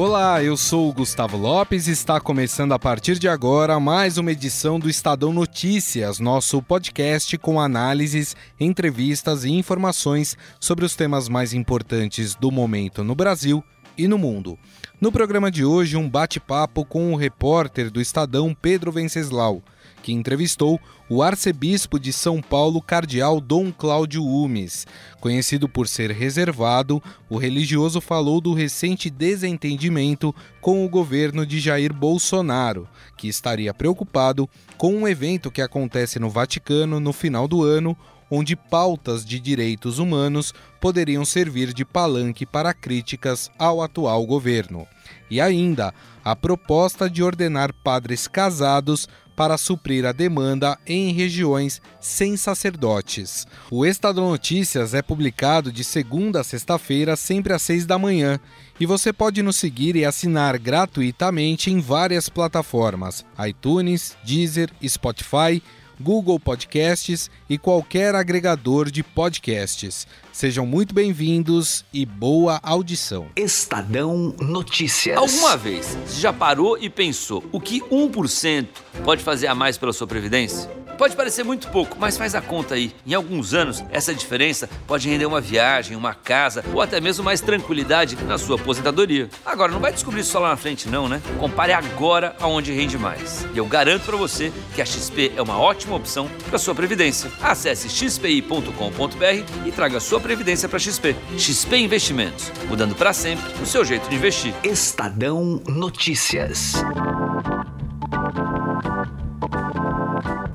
Olá, eu sou o Gustavo Lopes e está começando a partir de agora mais uma edição do Estadão Notícias, nosso podcast com análises, entrevistas e informações sobre os temas mais importantes do momento no Brasil e no mundo. No programa de hoje, um bate-papo com o repórter do Estadão Pedro Venceslau que entrevistou o arcebispo de São Paulo, cardeal Dom Cláudio Umes. Conhecido por ser reservado, o religioso falou do recente desentendimento com o governo de Jair Bolsonaro, que estaria preocupado com um evento que acontece no Vaticano no final do ano, onde pautas de direitos humanos poderiam servir de palanque para críticas ao atual governo. E ainda, a proposta de ordenar padres casados para suprir a demanda em regiões sem sacerdotes. O Estadão Notícias é publicado de segunda a sexta-feira, sempre às seis da manhã, e você pode nos seguir e assinar gratuitamente em várias plataformas: iTunes, Deezer, Spotify Google Podcasts e qualquer agregador de podcasts. Sejam muito bem-vindos e boa audição. Estadão Notícias. Alguma vez você já parou e pensou o que 1% pode fazer a mais pela sua previdência? Pode parecer muito pouco, mas faz a conta aí. Em alguns anos, essa diferença pode render uma viagem, uma casa ou até mesmo mais tranquilidade na sua aposentadoria. Agora, não vai descobrir isso só lá na frente, não, né? Compare agora aonde rende mais. E eu garanto para você que a XP é uma ótima opção para sua previdência. Acesse xpi.com.br e traga sua previdência para XP. XP Investimentos, mudando para sempre o seu jeito de investir. Estadão Notícias.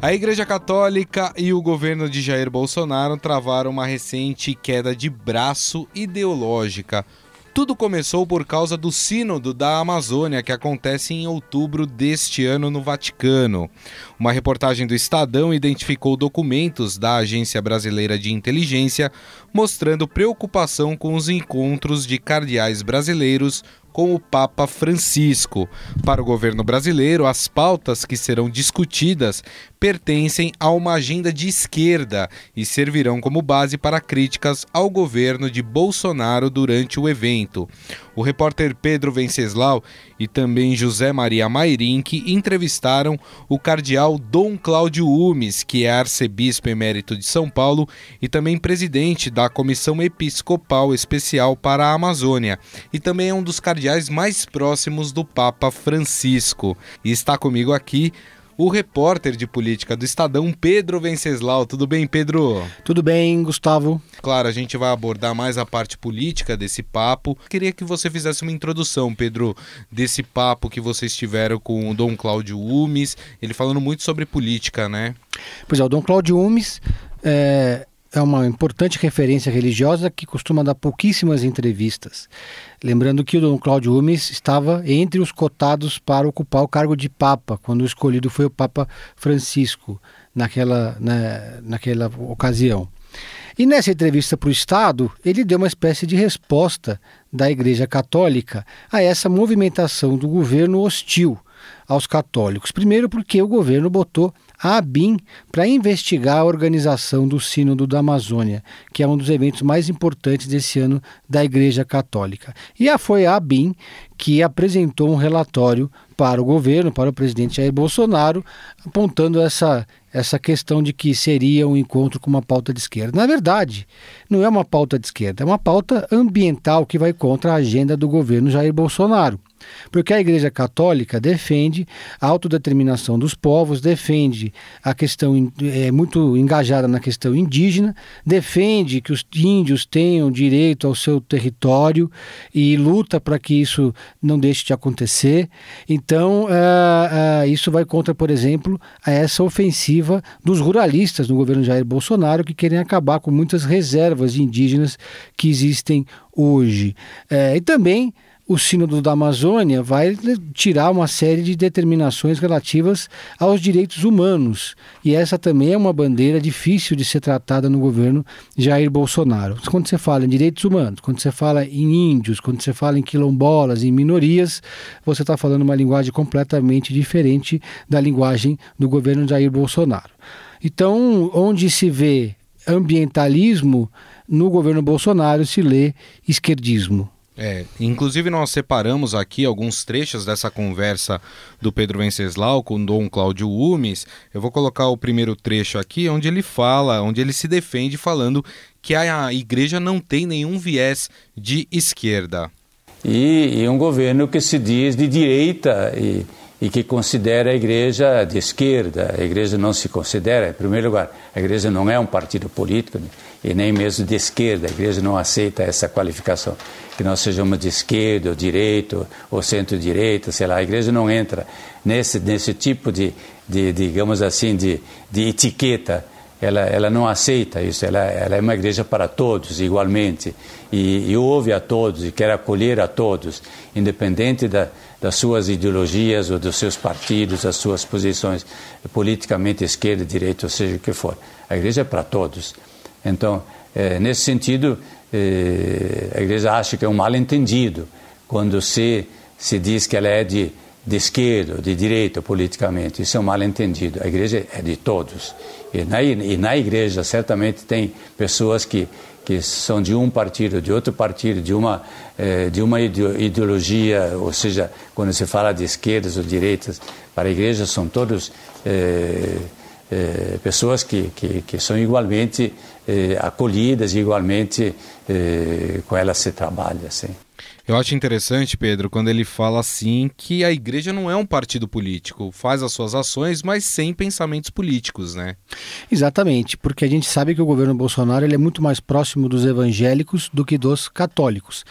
A Igreja Católica e o governo de Jair Bolsonaro travaram uma recente queda de braço ideológica. Tudo começou por causa do Sínodo da Amazônia, que acontece em outubro deste ano no Vaticano. Uma reportagem do Estadão identificou documentos da Agência Brasileira de Inteligência mostrando preocupação com os encontros de cardeais brasileiros com o Papa Francisco. Para o governo brasileiro, as pautas que serão discutidas pertencem a uma agenda de esquerda e servirão como base para críticas ao governo de Bolsonaro durante o evento. O repórter Pedro Venceslau e também José Maria Mairink entrevistaram o cardeal Dom Cláudio Umes, que é arcebispo emérito de São Paulo e também presidente da Comissão Episcopal Especial para a Amazônia, e também é um dos cardeais mais próximos do Papa Francisco. E está comigo aqui o repórter de política do Estadão, Pedro Venceslau. Tudo bem, Pedro? Tudo bem, Gustavo. Claro, a gente vai abordar mais a parte política desse papo. Queria que você fizesse uma introdução, Pedro, desse papo que vocês tiveram com o Dom Cláudio Umes, ele falando muito sobre política, né? Pois é, o Dom Cláudio Umes é, é uma importante referência religiosa que costuma dar pouquíssimas entrevistas. Lembrando que o Dom Cláudio Umes estava entre os cotados para ocupar o cargo de Papa, quando o escolhido foi o Papa Francisco, naquela, né, naquela ocasião. E nessa entrevista para o Estado, ele deu uma espécie de resposta da Igreja Católica a essa movimentação do governo hostil aos católicos. Primeiro, porque o governo botou a ABIN para investigar a organização do Sínodo da Amazônia, que é um dos eventos mais importantes desse ano da Igreja Católica. E foi a ABIN que apresentou um relatório para o governo, para o presidente Jair Bolsonaro, apontando essa, essa questão de que seria um encontro com uma pauta de esquerda. Na verdade, não é uma pauta de esquerda, é uma pauta ambiental que vai contra a agenda do governo Jair Bolsonaro. Porque a Igreja Católica defende a autodeterminação dos povos, defende a questão, é muito engajada na questão indígena, defende que os índios tenham direito ao seu território e luta para que isso não deixe de acontecer. Então, uh, uh, isso vai contra, por exemplo, a essa ofensiva dos ruralistas no governo Jair Bolsonaro, que querem acabar com muitas reservas indígenas que existem hoje. Uh, e também o Sínodo da Amazônia vai tirar uma série de determinações relativas aos direitos humanos. E essa também é uma bandeira difícil de ser tratada no governo Jair Bolsonaro. Quando você fala em direitos humanos, quando você fala em índios, quando você fala em quilombolas, em minorias, você está falando uma linguagem completamente diferente da linguagem do governo Jair Bolsonaro. Então, onde se vê ambientalismo, no governo Bolsonaro se lê esquerdismo. É, inclusive nós separamos aqui alguns trechos dessa conversa do Pedro Venceslau com Dom Cláudio Umes. Eu vou colocar o primeiro trecho aqui, onde ele fala, onde ele se defende falando que a igreja não tem nenhum viés de esquerda. E, e um governo que se diz de direita e, e que considera a igreja de esquerda. A igreja não se considera, em primeiro lugar, a igreja não é um partido político e nem mesmo de esquerda. A igreja não aceita essa qualificação que nós sejamos de esquerda, ou direito, ou centro-direita, sei lá, a igreja não entra nesse, nesse tipo de, de digamos assim, de, de etiqueta. Ela, ela não aceita isso, ela, ela é uma igreja para todos, igualmente, e, e ouve a todos, e quer acolher a todos, independente da, das suas ideologias ou dos seus partidos, das suas posições politicamente esquerda, direita, ou seja o que for. A igreja é para todos. Então, é, nesse sentido, eh, a igreja acha que é um mal-entendido quando se, se diz que ela é de, de esquerda, de direita politicamente. Isso é um mal-entendido. A igreja é de todos. E na, e na igreja, certamente, tem pessoas que, que são de um partido, de outro partido, de uma, eh, de uma ideologia, ou seja, quando se fala de esquerdas ou direitas, para a igreja são todos eh, eh, pessoas que, que, que, são igualmente eh, acolhidas igualmente eh, com elas se trabalha. Assim. Eu acho interessante, Pedro, quando ele fala assim que a igreja não é um partido político, faz as suas ações, mas sem pensamentos políticos, né? Exatamente, porque a gente sabe que o governo Bolsonaro ele é muito mais próximo dos evangélicos do que dos católicos.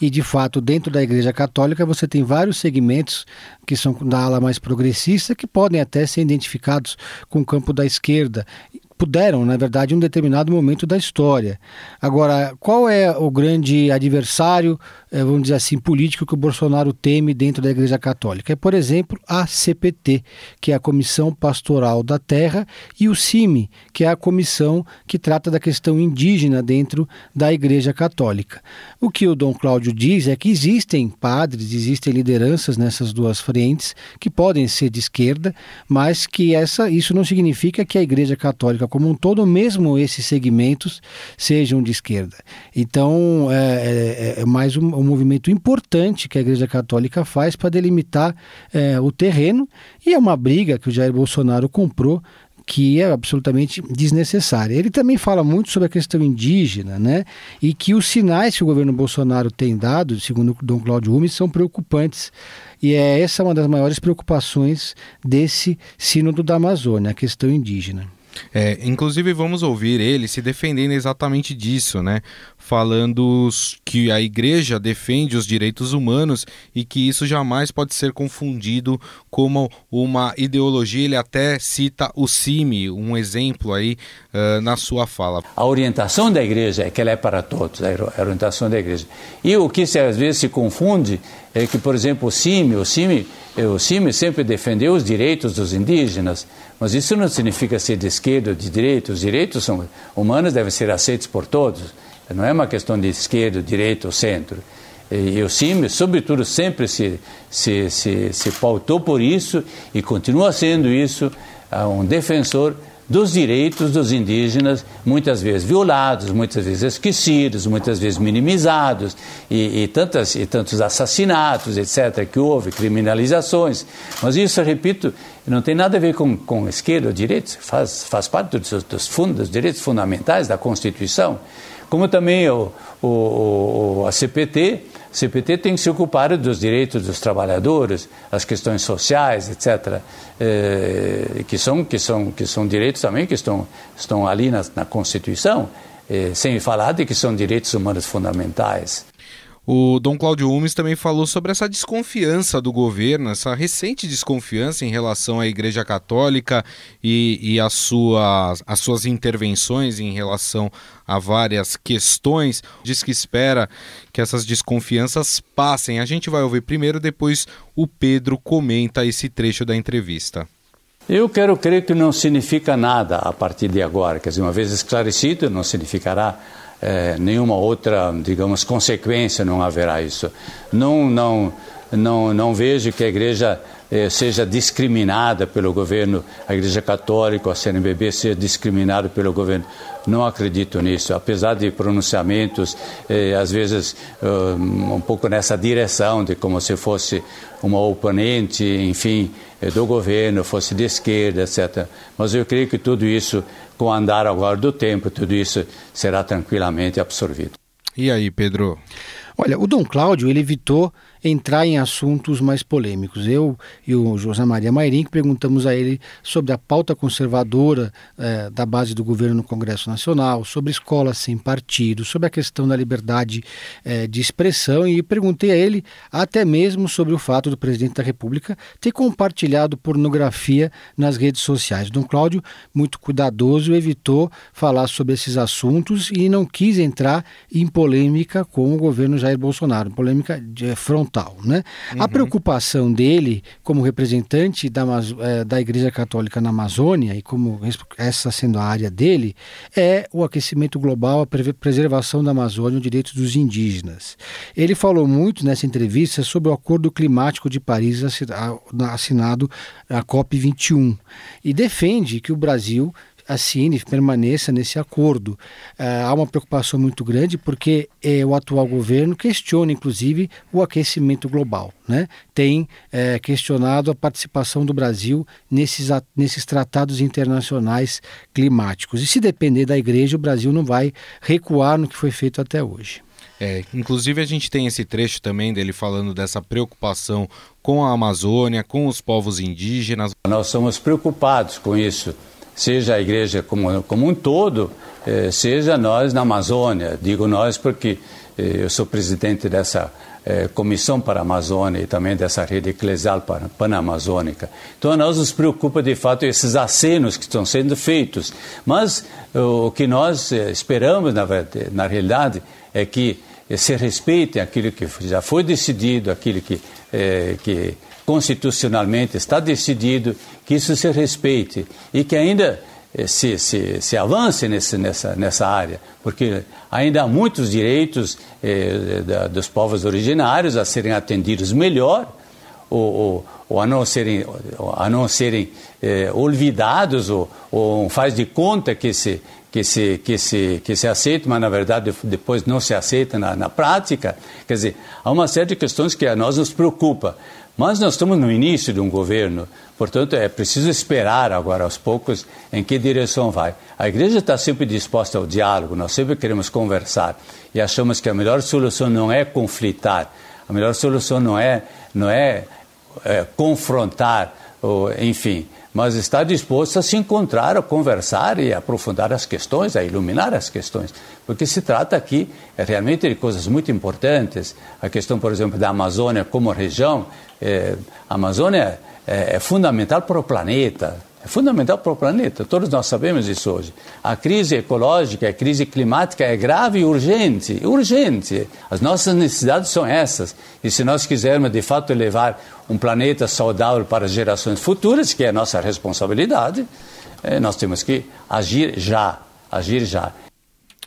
E de fato, dentro da igreja católica, você tem vários segmentos que são da ala mais progressista que podem até ser identificados com o campo da esquerda puderam, na verdade, em um determinado momento da história. Agora, qual é o grande adversário vamos dizer assim, político que o Bolsonaro teme dentro da Igreja Católica. É, por exemplo, a CPT, que é a Comissão Pastoral da Terra, e o CIMI, que é a comissão que trata da questão indígena dentro da Igreja Católica. O que o Dom Cláudio diz é que existem padres, existem lideranças nessas duas frentes que podem ser de esquerda, mas que essa, isso não significa que a Igreja Católica como um todo, mesmo esses segmentos, sejam de esquerda. Então, é, é, é mais um, um movimento importante que a Igreja Católica faz para delimitar é, o terreno e é uma briga que o Jair Bolsonaro comprou que é absolutamente desnecessária. Ele também fala muito sobre a questão indígena, né? E que os sinais que o governo Bolsonaro tem dado, segundo Dom Cláudio Rumes, são preocupantes. E é essa uma das maiores preocupações desse sínodo da Amazônia, a questão indígena. É, inclusive vamos ouvir ele se defendendo exatamente disso, né? Falando que a igreja defende os direitos humanos e que isso jamais pode ser confundido como uma ideologia. Ele até cita o CIMI, um exemplo aí uh, na sua fala. A orientação da igreja é que ela é para todos, a orientação da igreja. E o que se, às vezes se confunde é que, por exemplo, o CIMI, o CIMI, o CIMI sempre defendeu os direitos dos indígenas, mas isso não significa ser de esquerda ou de direita. Os direitos são, humanos devem ser aceitos por todos. Não é uma questão de esquerda, direita ou centro. E, o CIMI, sobretudo, sempre se, se, se, se pautou por isso e continua sendo isso, um defensor dos direitos dos indígenas, muitas vezes violados, muitas vezes esquecidos, muitas vezes minimizados, e, e, tantas, e tantos assassinatos, etc., que houve, criminalizações. Mas isso, repito, não tem nada a ver com, com esquerda ou direita, faz, faz parte dos, dos, fundos, dos direitos fundamentais da Constituição. Como também o, o, o a CPT, CPT tem que se ocupar dos direitos dos trabalhadores, as questões sociais, etc., eh, que, são, que, são, que são direitos também que estão, estão ali na, na Constituição, eh, sem falar de que são direitos humanos fundamentais. O Dom Cláudio Umes também falou sobre essa desconfiança do governo, essa recente desconfiança em relação à Igreja Católica e, e as, suas, as suas intervenções em relação a várias questões. Diz que espera que essas desconfianças passem. A gente vai ouvir primeiro, depois o Pedro comenta esse trecho da entrevista. Eu quero crer que não significa nada a partir de agora. Quer dizer, uma vez esclarecido, não significará eh, nenhuma outra, digamos, consequência, não haverá isso. Não, não, não, não vejo que a igreja eh, seja discriminada pelo governo, a Igreja Católica, a CNBB seja discriminada pelo governo. Não acredito nisso, apesar de pronunciamentos, eh, às vezes um pouco nessa direção, de como se fosse uma oponente, enfim, eh, do governo, fosse de esquerda, etc. Mas eu creio que tudo isso, com o andar agora do tempo, tudo isso será tranquilamente absorvido. E aí, Pedro? Olha, o Dom Cláudio ele evitou entrar em assuntos mais polêmicos. Eu e o José Maria Mairim perguntamos a ele sobre a pauta conservadora eh, da base do governo no Congresso Nacional, sobre escolas sem partido, sobre a questão da liberdade eh, de expressão e perguntei a ele até mesmo sobre o fato do presidente da República ter compartilhado pornografia nas redes sociais. Dom Cláudio, muito cuidadoso, evitou falar sobre esses assuntos e não quis entrar em polêmica com o governo Jair Bolsonaro, polêmica de frontal. Né? Uhum. A preocupação dele, como representante da, é, da Igreja Católica na Amazônia, e como essa sendo a área dele, é o aquecimento global, a preservação da Amazônia, os direitos dos indígenas. Ele falou muito nessa entrevista sobre o Acordo Climático de Paris assinado a COP21 e defende que o Brasil assine, permaneça nesse acordo. Uh, há uma preocupação muito grande porque eh, o atual governo questiona, inclusive, o aquecimento global. Né? Tem eh, questionado a participação do Brasil nesses, nesses tratados internacionais climáticos. E se depender da igreja, o Brasil não vai recuar no que foi feito até hoje. É, inclusive a gente tem esse trecho também dele falando dessa preocupação com a Amazônia, com os povos indígenas. Nós somos preocupados com isso seja a igreja como, como um todo, eh, seja nós na Amazônia. Digo nós porque eh, eu sou presidente dessa eh, comissão para a Amazônia e também dessa rede eclesial panamazônica. Então, a nós nos preocupa de fato esses acenos que estão sendo feitos. Mas o que nós esperamos, na, na realidade, é que se respeite aquilo que já foi decidido, aquilo que, que constitucionalmente está decidido que isso se respeite e que ainda eh, se, se, se avance nesse, nessa, nessa área, porque ainda há muitos direitos eh, da, dos povos originários a serem atendidos melhor ou, ou, ou a não serem, a não serem eh, olvidados ou, ou faz de conta que se, que se, que se, que se aceita, mas na verdade depois não se aceita na, na prática. Quer dizer, há uma série de questões que a nós nos preocupa. Mas nós estamos no início de um governo, portanto é preciso esperar agora aos poucos em que direção vai. A igreja está sempre disposta ao diálogo, nós sempre queremos conversar e achamos que a melhor solução não é conflitar, a melhor solução não é, não é, é confrontar, ou, enfim, mas está disposto a se encontrar, a conversar e a aprofundar as questões, a iluminar as questões, porque se trata aqui é, realmente de coisas muito importantes. A questão, por exemplo, da Amazônia como região, é, a Amazônia é, é fundamental para o planeta, é fundamental para o planeta, todos nós sabemos isso hoje. A crise ecológica, a crise climática é grave e urgente, urgente. As nossas necessidades são essas. E se nós quisermos de fato levar um planeta saudável para as gerações futuras, que é a nossa responsabilidade, é, nós temos que agir já, agir já.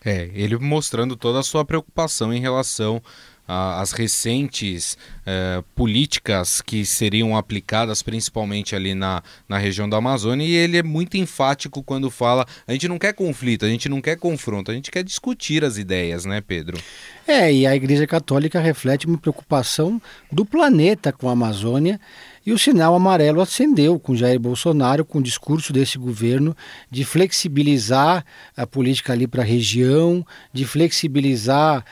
É, ele mostrando toda a sua preocupação em relação as recentes eh, políticas que seriam aplicadas principalmente ali na, na região da Amazônia e ele é muito enfático quando fala a gente não quer conflito, a gente não quer confronto, a gente quer discutir as ideias, né, Pedro? É, e a Igreja Católica reflete uma preocupação do planeta com a Amazônia e o sinal amarelo acendeu com Jair Bolsonaro, com o discurso desse governo de flexibilizar a política ali para a região, de flexibilizar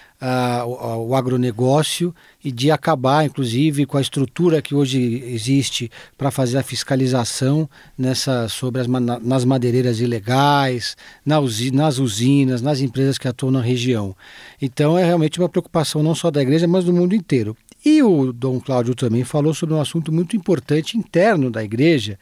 o, o, agronegócio e de acabar, inclusive, com a estrutura que hoje existe para fazer a fiscalização nessa, sobre as, nas madeireiras ilegais, nas usinas, nas empresas que atuam na região. Então é realmente uma preocupação não só da igreja, mas do mundo inteiro. E o Dom Cláudio também falou sobre um assunto muito importante interno da igreja,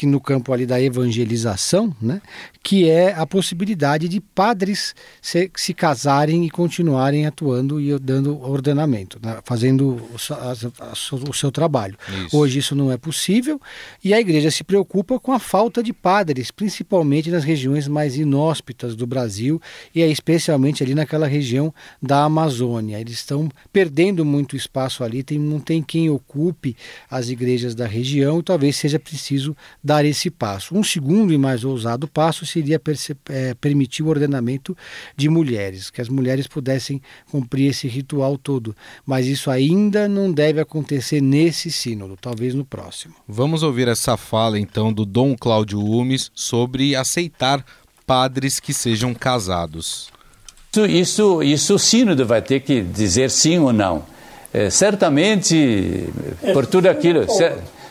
que no campo ali da evangelização, né, que é a possibilidade de padres se, se casarem e continuarem atuando e dando ordenamento, né, fazendo o, a, a, o, seu trabalho. Isso. Hoje isso não é possível e a igreja se preocupa com a falta de padres, principalmente nas regiões mais inóspitas do Brasil e é especialmente ali naquela região da Amazônia. Eles estão perdendo muito espaço ali, tem, não tem quem ocupe as igrejas da região e talvez seja preciso dar esse passo. Um segundo e mais ousado passo seria é, permitir o ordenamento de mulheres, que as mulheres pudessem cumprir esse ritual todo. Mas isso ainda não deve acontecer nesse sínodo, talvez no próximo. Vamos ouvir essa fala então do Dom Cláudio Umes sobre aceitar padres que sejam casados. Isso, isso, isso o sínodo vai ter que dizer sim ou não. É, certamente, por tudo aquilo,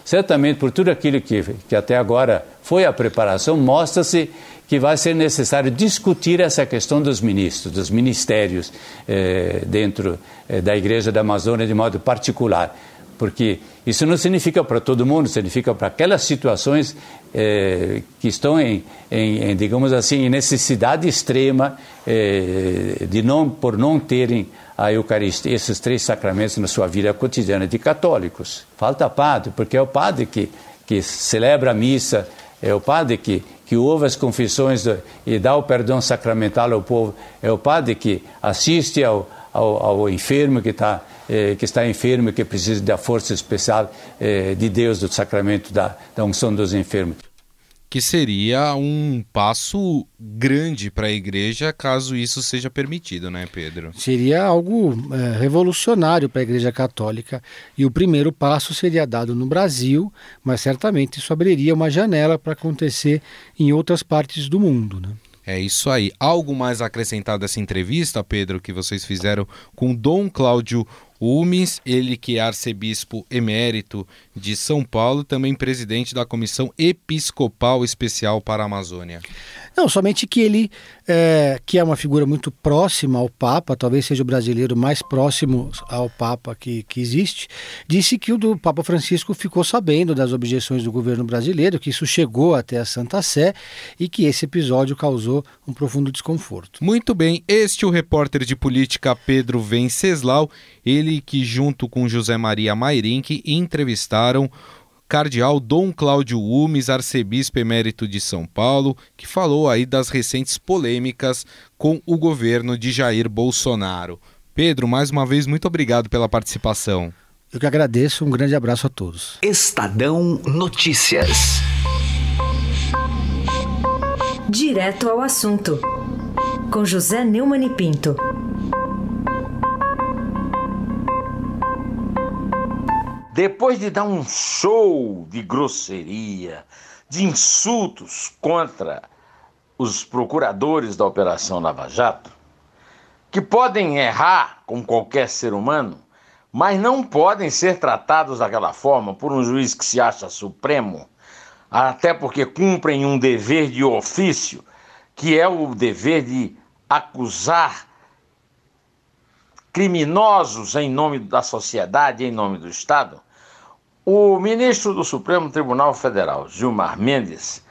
certamente por tudo aquilo que, que até agora foi a preparação, mostra-se que vai ser necessário discutir essa questão dos ministros, dos ministérios eh, dentro eh, da Igreja da Amazônia de modo particular. Porque isso não significa para todo mundo, significa para aquelas situações eh, que estão em, em, em, digamos assim, em necessidade extrema eh, de não, por não terem a Eucaristia, esses três sacramentos na sua vida cotidiana de católicos. Falta padre, porque é o padre que, que celebra a missa, é o padre que, que ouve as confissões do, e dá o perdão sacramental ao povo, é o padre que assiste ao, ao, ao enfermo que, tá, eh, que está enfermo e que precisa da força especial eh, de Deus, do sacramento da, da unção dos enfermos que seria um passo grande para a igreja caso isso seja permitido, né, Pedro? Seria algo é, revolucionário para a igreja católica e o primeiro passo seria dado no Brasil, mas certamente isso abriria uma janela para acontecer em outras partes do mundo, né? É isso aí. Algo mais acrescentado dessa entrevista, Pedro, que vocês fizeram com Dom Cláudio Umes, ele que é arcebispo emérito de São Paulo, também presidente da Comissão Episcopal Especial para a Amazônia. Não, somente que ele, é, que é uma figura muito próxima ao Papa, talvez seja o brasileiro mais próximo ao Papa que, que existe, disse que o do Papa Francisco ficou sabendo das objeções do governo brasileiro, que isso chegou até a Santa Sé e que esse episódio causou um profundo desconforto. Muito bem, este é o repórter de política Pedro Venceslau, ele que junto com José Maria Mairink entrevistaram cardeal Dom Cláudio Umes, arcebispo emérito de São Paulo, que falou aí das recentes polêmicas com o governo de Jair Bolsonaro. Pedro, mais uma vez, muito obrigado pela participação. Eu que agradeço, um grande abraço a todos. Estadão Notícias. Direto ao assunto, com José Neumann e Pinto. Depois de dar um show de grosseria, de insultos contra os procuradores da Operação Lava Jato, que podem errar com qualquer ser humano, mas não podem ser tratados daquela forma por um juiz que se acha supremo, até porque cumprem um dever de ofício, que é o dever de acusar criminosos em nome da sociedade, em nome do Estado, o ministro do Supremo Tribunal Federal, Gilmar Mendes,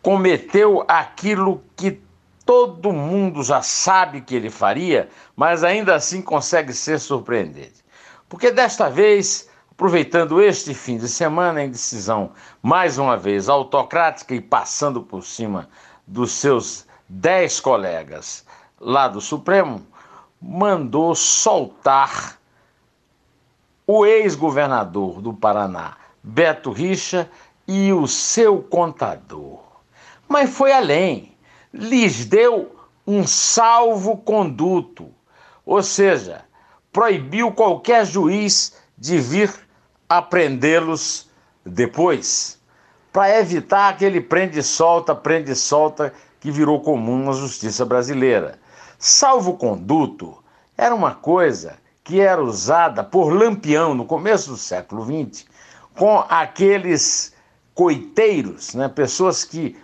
cometeu aquilo que todo mundo já sabe que ele faria, mas ainda assim consegue ser surpreendente. Porque desta vez, aproveitando este fim de semana em decisão mais uma vez autocrática e passando por cima dos seus dez colegas lá do Supremo, mandou soltar o ex-governador do Paraná, Beto Richa, e o seu contador. Mas foi além, lhes deu um salvo-conduto, ou seja, proibiu qualquer juiz de vir aprendê-los depois, para evitar aquele prende-solta, prende-solta que virou comum na justiça brasileira. Salvo-conduto era uma coisa que era usada por Lampião no começo do século XX, com aqueles coiteiros, né, pessoas que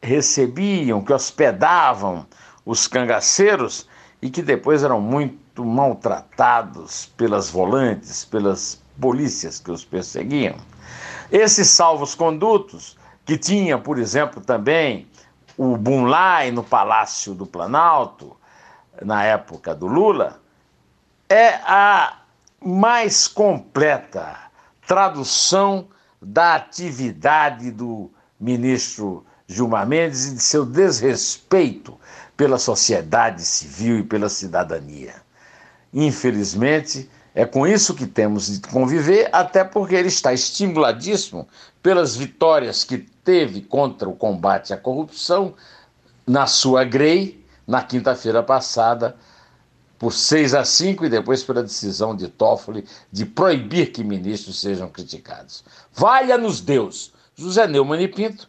recebiam, que hospedavam os cangaceiros e que depois eram muito maltratados pelas volantes, pelas polícias que os perseguiam. Esses salvos-condutos, que tinha, por exemplo, também o Bunlai no Palácio do Planalto, na época do Lula, é a mais completa tradução da atividade do ministro Gilmar Mendes e de seu desrespeito pela sociedade civil e pela cidadania. Infelizmente, é com isso que temos de conviver, até porque ele está estimuladíssimo pelas vitórias que teve contra o combate à corrupção na sua GREI, na quinta-feira passada, por 6 a 5 e depois pela decisão de Toffoli de proibir que ministros sejam criticados. Valha-nos Deus! José Neumann e Pinto,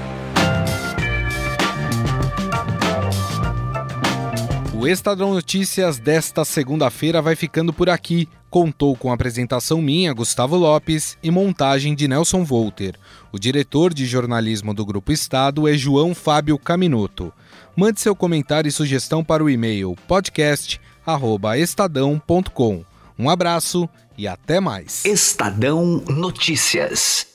O Estadão Notícias desta segunda-feira vai ficando por aqui. Contou com apresentação minha, Gustavo Lopes, e montagem de Nelson Volter. O diretor de jornalismo do Grupo Estado é João Fábio Caminoto. Mande seu comentário e sugestão para o e-mail podcast@estadão.com. Um abraço e até mais. Estadão Notícias.